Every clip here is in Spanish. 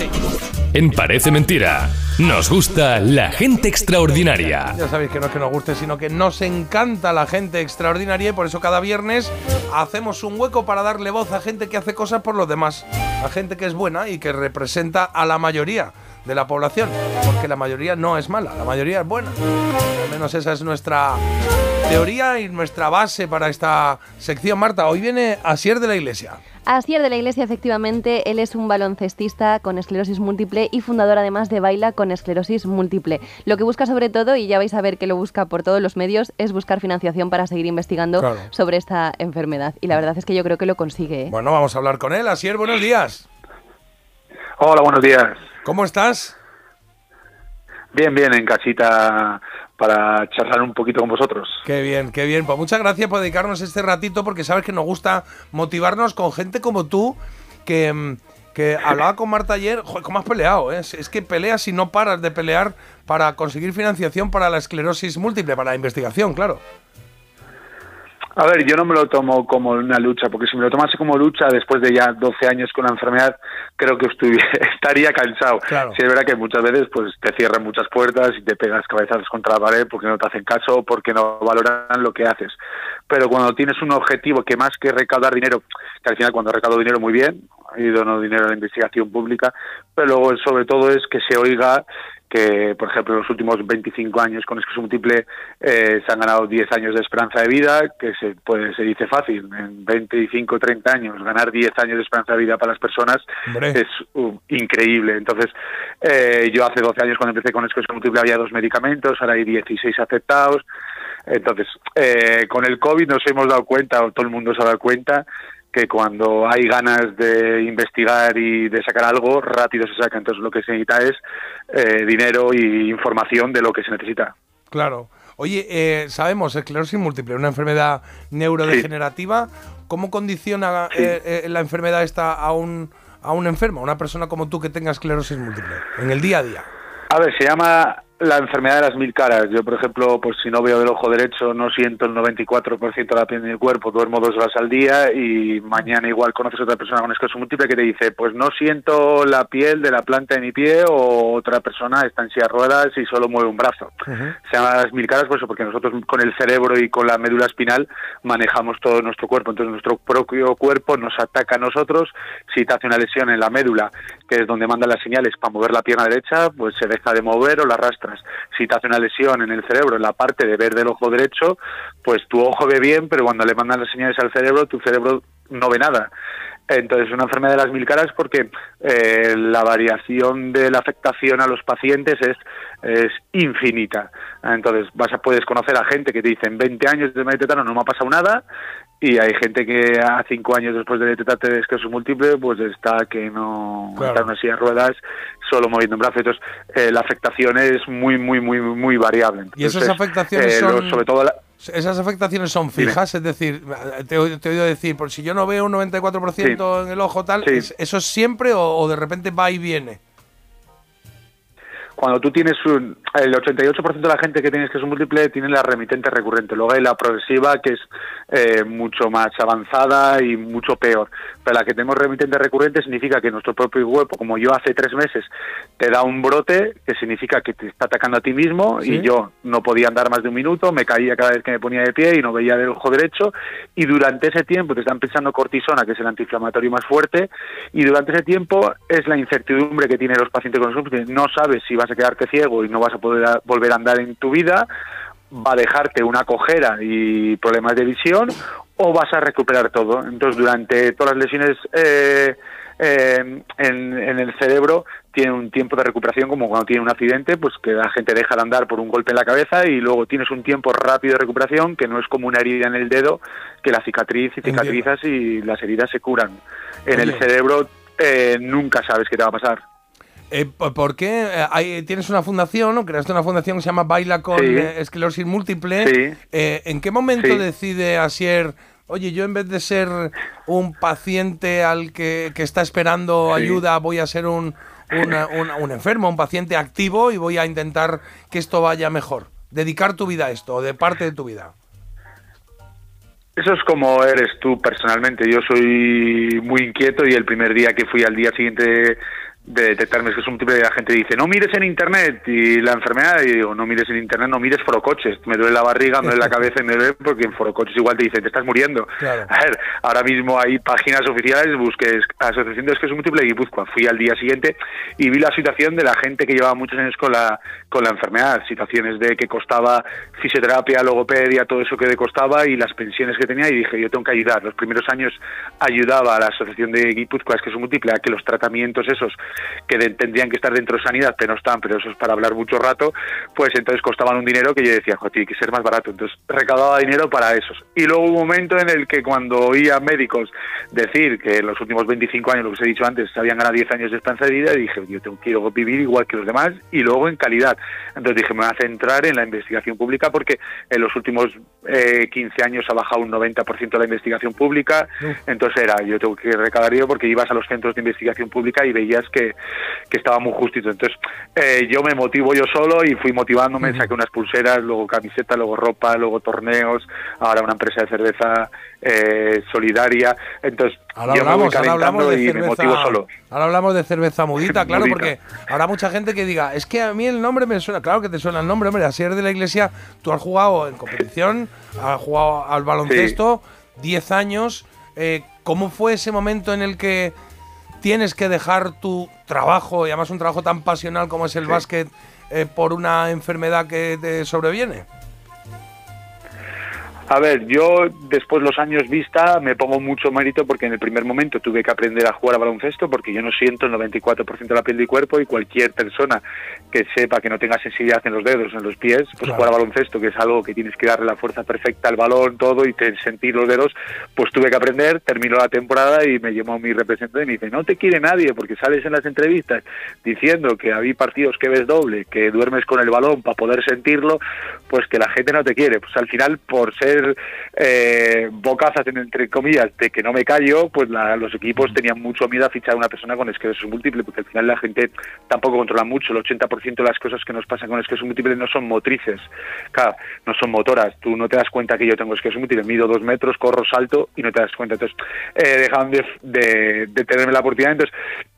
Sí. En Parece Mentira, nos gusta la gente extraordinaria. Ya sabéis que no es que nos guste, sino que nos encanta la gente extraordinaria y por eso cada viernes hacemos un hueco para darle voz a gente que hace cosas por los demás, a gente que es buena y que representa a la mayoría de la población, porque la mayoría no es mala, la mayoría es buena. Al menos esa es nuestra teoría y nuestra base para esta sección. Marta, hoy viene Asier de la Iglesia. Asier de la Iglesia, efectivamente, él es un baloncestista con esclerosis múltiple y fundador además de Baila con esclerosis múltiple. Lo que busca sobre todo, y ya vais a ver que lo busca por todos los medios, es buscar financiación para seguir investigando Claro. sobre esta enfermedad. Y la verdad es que yo creo que lo consigue. ¿eh? Bueno, vamos a hablar con él. Asier, buenos días. Hola, buenos días. ¿Cómo estás? Bien, bien, en casita para charlar un poquito con vosotros. Qué bien, qué bien. Pues muchas gracias por dedicarnos este ratito porque sabes que nos gusta motivarnos con gente como tú que, mm, que hablaba con Marta ayer. Joder, ¿cómo has peleado? eh? Es, es que peleas y no paras de pelear para conseguir financiación para la esclerosis múltiple, para la investigación, claro. A ver, yo no me lo tomo como una lucha, porque si me lo tomase como lucha después de ya 12 años con la enfermedad, creo que estaría cansado. Claro. Sí, es verdad que muchas veces pues te cierran muchas puertas y te pegas cabezazos contra la pared porque no te hacen caso o porque no valoran lo que haces. Pero cuando tienes un objetivo que más que recaudar dinero, que al final cuando recaudo dinero muy bien, he ido no dinero a la investigación pública, pero luego sobre todo es que se oiga que, por ejemplo, en los últimos 25 años con esclerosis múltiple eh, se han ganado 10 años de esperanza de vida, que se, pues, se dice fácil. En 25 o 30 años, ganar 10 años de esperanza de vida para las personas Hombre. es uh, increíble. Entonces, eh, yo hace 12 años cuando empecé con esclerosis múltiple había dos medicamentos, ahora hay 16 aceptados. Entonces, eh, con el COVID nos hemos dado cuenta, o todo el mundo se ha dado cuenta, que cuando hay ganas de investigar y de sacar algo, rápido se saca. Entonces, lo que se necesita es eh, dinero y información de lo que se necesita. Claro. Oye, eh, sabemos, esclerosis múltiple, una enfermedad neurodegenerativa. ¿Cómo condiciona Sí. eh, eh, la enfermedad esta a un, a un enfermo, a una persona como tú que tenga esclerosis múltiple, en el día a día? A ver, se llama la enfermedad de las mil caras. Yo, por ejemplo, pues si no veo del ojo derecho, no siento el 94% de la piel de mi cuerpo, duermo dos horas al día y mañana igual conoces a otra persona con esclerosis múltiple que te dice, pues no siento la piel de la planta de mi pie o otra persona está en silla de ruedas y solo mueve un brazo. Se llama las mil caras por eso, porque nosotros con el cerebro y con la médula espinal manejamos todo nuestro cuerpo. Entonces nuestro propio cuerpo nos ataca a nosotros. Si te hace una lesión en la médula, que es donde manda las señales para mover la pierna derecha, pues se deja de mover o la arrastras. Si te hace una lesión en el cerebro, en la parte de ver del ojo derecho, pues tu ojo ve bien, pero cuando le mandan las señales al cerebro, tu cerebro no ve nada. Entonces, una enfermedad de las mil caras porque eh, la variación de la afectación a los pacientes es, es infinita. Entonces, vas a, puedes conocer a gente que te dice en 20 años de tetano no me ha pasado nada y hay gente que a 5 años después de detectarte de esclerosis múltiple pues está que no Claro. está en una silla de ruedas solo moviendo un brazo. Entonces, eh, la afectación es muy, muy, muy, muy variable. Y esas afectaciones eh, lo- son- sobre todo la- Esas afectaciones son fijas, es decir, te, te he oído decir, por si yo no veo un 94% en el ojo tal, Sí. ¿es- ¿eso es siempre o, o de repente va y viene? cuando tú tienes un, el 88% de la gente que tiene esclerosis múltiple tiene la remitente recurrente, luego hay la progresiva que es eh, mucho más avanzada y mucho peor, pero la que tenemos remitente recurrente significa que nuestro propio cuerpo, como yo hace tres meses, te da un brote que significa que te está atacando a ti mismo Sí. y yo no podía andar más de un minuto, me caía cada vez que me ponía de pie y no veía del ojo derecho y durante ese tiempo te están pensando cortisona, que es el antiinflamatorio más fuerte, y durante ese tiempo es la incertidumbre que tienen los pacientes con múltiple. No sabes si vas a quedarte ciego y no vas a poder a- volver a andar en tu vida, va a dejarte una cojera y problemas de visión, o vas a recuperar todo. Entonces, durante todas las lesiones eh, eh, en, en el cerebro, tiene un tiempo de recuperación como cuando tiene un accidente, pues que la gente deja de andar por un golpe en la cabeza y luego tienes un tiempo rápido de recuperación que no es como una herida en el dedo, que la cicatriz y Entiendo. cicatrizas y las heridas se curan. En el cerebro eh, nunca sabes qué te va a pasar. Eh, ¿por- ¿Por qué eh, hay- tienes una fundación, ¿no? Creaste una fundación que se llama Baila con Sí. eh, esclerosis múltiple. Sí. Eh, ¿En qué momento Sí. decide Asier, oye, yo en vez de ser un paciente al que, que está esperando ayuda, voy a ser un, una- un- un enfermo, un paciente activo y voy a intentar que esto vaya mejor? Dedicar tu vida a esto, o de parte de tu vida. Eso es como eres tú personalmente. Yo soy muy inquieto y el primer día que fui al día siguiente de detectarme que es un tipo de la gente dice no mires en internet y la enfermedad y digo no mires en internet no mires forocoches me duele la barriga me duele la cabeza y me duele porque en forocoches igual te dicen te estás muriendo a ver ahora mismo hay páginas oficiales busques asociación de esqueso múltiple de Guipúzcoa. Fui al día siguiente y vi la situación de la gente que llevaba muchos años con la con la enfermedad. Situaciones de que costaba fisioterapia logopedia todo eso que costaba y las pensiones que tenía y dije yo tengo que ayudar los primeros años ayudaba a la asociación de Guipúzcoa esqueso múltiple a que los tratamientos esos que tendrían que estar dentro de sanidad, pero no están, pero eso es para hablar mucho rato, pues entonces costaban un dinero que yo decía, joder, tiene que ser más barato. Entonces recaudaba dinero para esos. Y luego hubo un momento en el que cuando oía médicos decir que en los últimos 25 años, lo que os he dicho antes, habían ganado 10 años de esperanza de vida, dije, yo tengo, quiero vivir igual que los demás y luego en calidad. Entonces dije, me voy a centrar en la investigación pública porque en los últimos eh, 15 años ha bajado un 90% la investigación pública. Entonces era, yo tengo que recaudar dinero porque ibas a los centros de investigación pública y veías que, que estaba muy justito. Entonces, eh, yo me motivo yo solo y fui motivándome, saqué unas pulseras, luego camiseta, luego ropa, luego torneos, ahora una empresa de cerveza eh, solidaria. Entonces, ahora yo hablamos, me voy ahora hablamos de y cerveza, me motivo solo. Ahora hablamos de cerveza mudita, claro, Mudita. porque habrá mucha gente que diga, es que a mí el nombre me suena, claro que te suena el nombre, hombre, así eres de la iglesia, tú has jugado en competición, has jugado al baloncesto, 10 años, eh, ¿cómo fue ese momento en el que tienes que dejar tu trabajo, y además un trabajo tan pasional como es el básquet, eh, por una enfermedad que te sobreviene? A ver, yo después los años vista me pongo mucho mérito porque en el primer momento tuve que aprender a jugar a baloncesto porque yo no siento el 94% de la piel del cuerpo y cualquier persona que sepa que no tenga sensibilidad en los dedos, en los pies, pues Claro. jugar a baloncesto, que es algo que tienes que darle la fuerza perfecta al balón, todo y te- sentir los dedos, pues tuve que aprender, terminó la temporada y me llamó mi representante y me dice, no te quiere nadie porque sales en las entrevistas diciendo que había partidos que ves doble, que duermes con el balón para poder sentirlo, pues que la gente no te quiere. Pues al final, por ser eh, bocazas, en- entre comillas, de que no me callo, pues la- los equipos tenían mucho miedo a fichar a una persona con esclerosis múltiple, porque al final la gente tampoco controla mucho. El 80% de las cosas que nos pasan con esclerosis múltiple no son motrices, claro, no son motoras. Tú no te das cuenta que yo tengo esclerosis múltiple, mido dos metros, corro, salto y no te das cuenta. Entonces, eh, dejaron de, de, de tenerme la oportunidad. Entonces,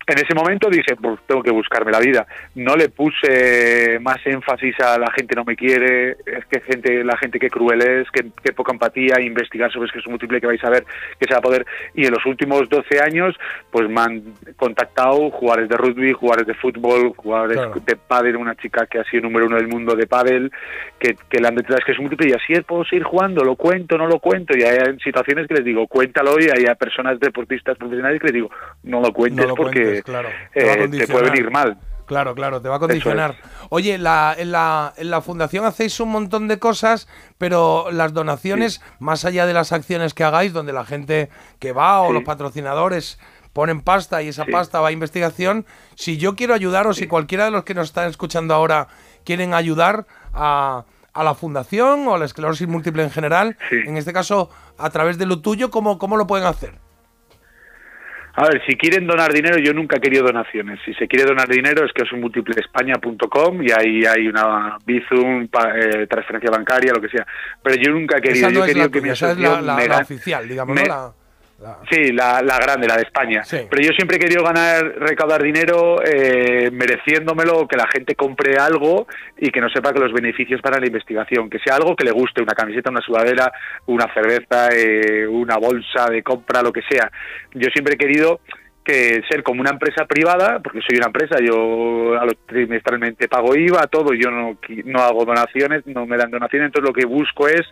en ese momento dije, pues tengo que buscarme la vida. No le puse más énfasis a la gente no me quiere, es que gente, la gente que cruel es, que, que poca empatía, investigar sobre esclerosis múltiple que vais a ver que se va a poder. Y en los últimos 12 años, pues me han contactado jugadores de rugby, jugadores de fútbol, jugadores Claro. de pádel, una chica que ha sido número uno del mundo de pádel, que, que le han detectado esclerosis múltiple y así es, puedo seguir jugando, lo cuento, no lo cuento. Y hay situaciones que les digo, cuéntalo y hay a personas deportistas profesionales que les digo, no lo cuentes No lo porque cuentes, claro. Te va a eh, te puede venir mal. Claro, claro, te va a condicionar. Oye, la, en, la, en la fundación hacéis un montón de cosas, pero las donaciones, más allá de las acciones que hagáis, donde la gente que va o Sí. los patrocinadores ponen pasta y esa Sí. pasta va a investigación, si yo quiero ayudar o si cualquiera de los que nos están escuchando ahora quieren ayudar a, a la fundación o a la esclerosis múltiple en general, en este caso a través de lo tuyo, ¿cómo, cómo lo pueden hacer? A ver, si quieren donar dinero, yo nunca he querido donaciones. Si se quiere donar dinero es que es un multipleespaña.com y ahí hay una Bizum, pa- eh, transferencia bancaria, lo que sea. Pero yo nunca he querido, esa yo no he es la querido que mi tuya, esa es la, asociación la- me la oficial, digamos, me- ¿no? La- Sí, la, la grande, la de España. Sí. Pero yo siempre he querido ganar, recaudar dinero eh, mereciéndomelo, que la gente compre algo y que no sepa que los beneficios para la investigación, que sea algo que le guste, una camiseta, una sudadera, una cerveza, eh, una bolsa de compra, lo que sea. Yo siempre he querido que ser como una empresa privada, porque soy una empresa, yo a lo trimestralmente pago IVA, todo, yo no, no hago donaciones, no me dan donaciones, entonces lo que busco es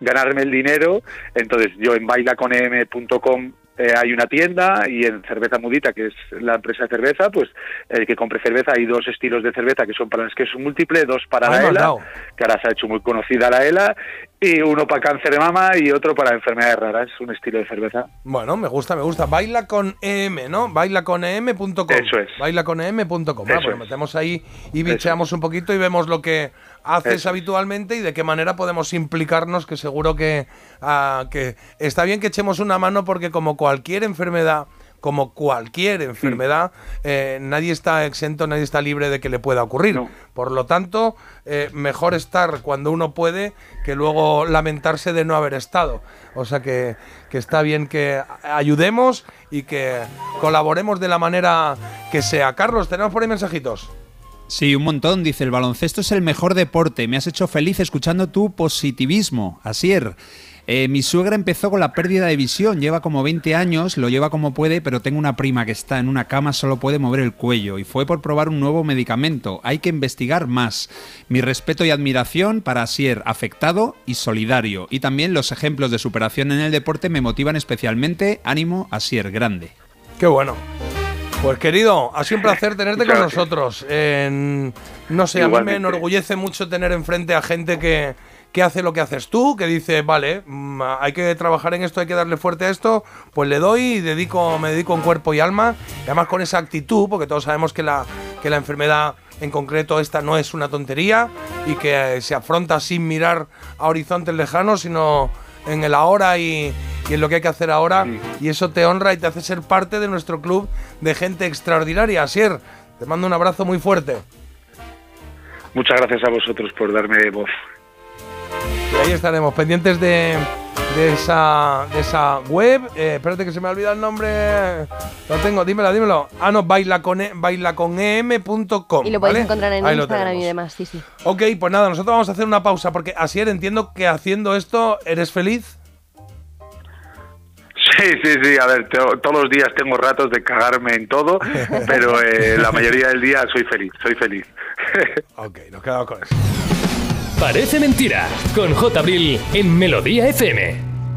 ganarme el dinero, entonces yo en bailaconem.com eh, hay una tienda y en Cerveza Mudita, que es la empresa de cerveza, pues el que compre cerveza hay dos estilos de cerveza que son para las que es múltiple, dos para Ahí la me has ELA, que ahora se ha hecho muy conocida la ELA, y uno para cáncer de mama y otro para enfermedades raras, un estilo de cerveza. Bueno, me gusta, me gusta. Baila con EM, ¿no? Bailaconem.com. Eso es. Bailaconem.com. Ah, Eso pues nos es. metemos ahí y bicheamos un poquito y vemos lo que haces Eso habitualmente y de qué manera podemos implicarnos, que seguro que, ah, que está bien que echemos una mano porque como cualquier enfermedad como cualquier enfermedad, eh, nadie está exento, nadie está libre de que le pueda ocurrir. Por lo tanto, eh, mejor estar cuando uno puede que luego lamentarse de no haber estado. O sea que, que está bien que ayudemos y que colaboremos de la manera que sea. Carlos, ¿tenemos por ahí mensajitos? Sí, un montón. Dice, el baloncesto es el mejor deporte. Me has hecho feliz escuchando tu positivismo. Asier. Eh, mi suegra empezó con la pérdida de visión, lleva como 20 años, lo lleva como puede, pero tengo una prima que está en una cama, solo puede mover el cuello y fue por probar un nuevo medicamento. Hay que investigar más. Mi respeto y admiración para Asier, afectado y solidario. Y también los ejemplos de superación en el deporte me motivan especialmente. Ánimo, Asier, grande. Qué bueno. Pues querido, ha sido un placer tenerte con nosotros. no sé, a mí me enorgullece mucho tener enfrente a gente que, que hace lo que haces tú, que dice, vale, mm, hay que trabajar en esto, hay que darle fuerte a esto, pues le doy y dedico, me dedico en cuerpo y alma, y además con esa actitud, porque todos sabemos que la, que la enfermedad en concreto esta no es una tontería y que se afronta sin mirar a horizontes lejanos, sino en el ahora y, y en lo que hay que hacer ahora, y eso te honra y te hace ser parte de nuestro club de gente extraordinaria. Asier, te mando un abrazo muy fuerte. Muchas gracias a vosotros por darme voz. Y ahí estaremos, pendientes de, de, esa, de esa web. Eh, espérate que se me ha olvidado el nombre. Lo tengo, dímelo, dímelo. Ah, no, bailaconem.com. Y lo podéis encontrar en Instagram y demás, sí, sí. Ok, pues nada, nosotros vamos a hacer una pausa porque así entiendo que haciendo esto eres feliz. Sí, sí, sí. A ver, todos los días tengo ratos de cagarme en todo, pero eh, la mayoría del día soy feliz, soy feliz. ok, nos quedamos con eso. Parece mentira, con J. Abril en Melodía FM.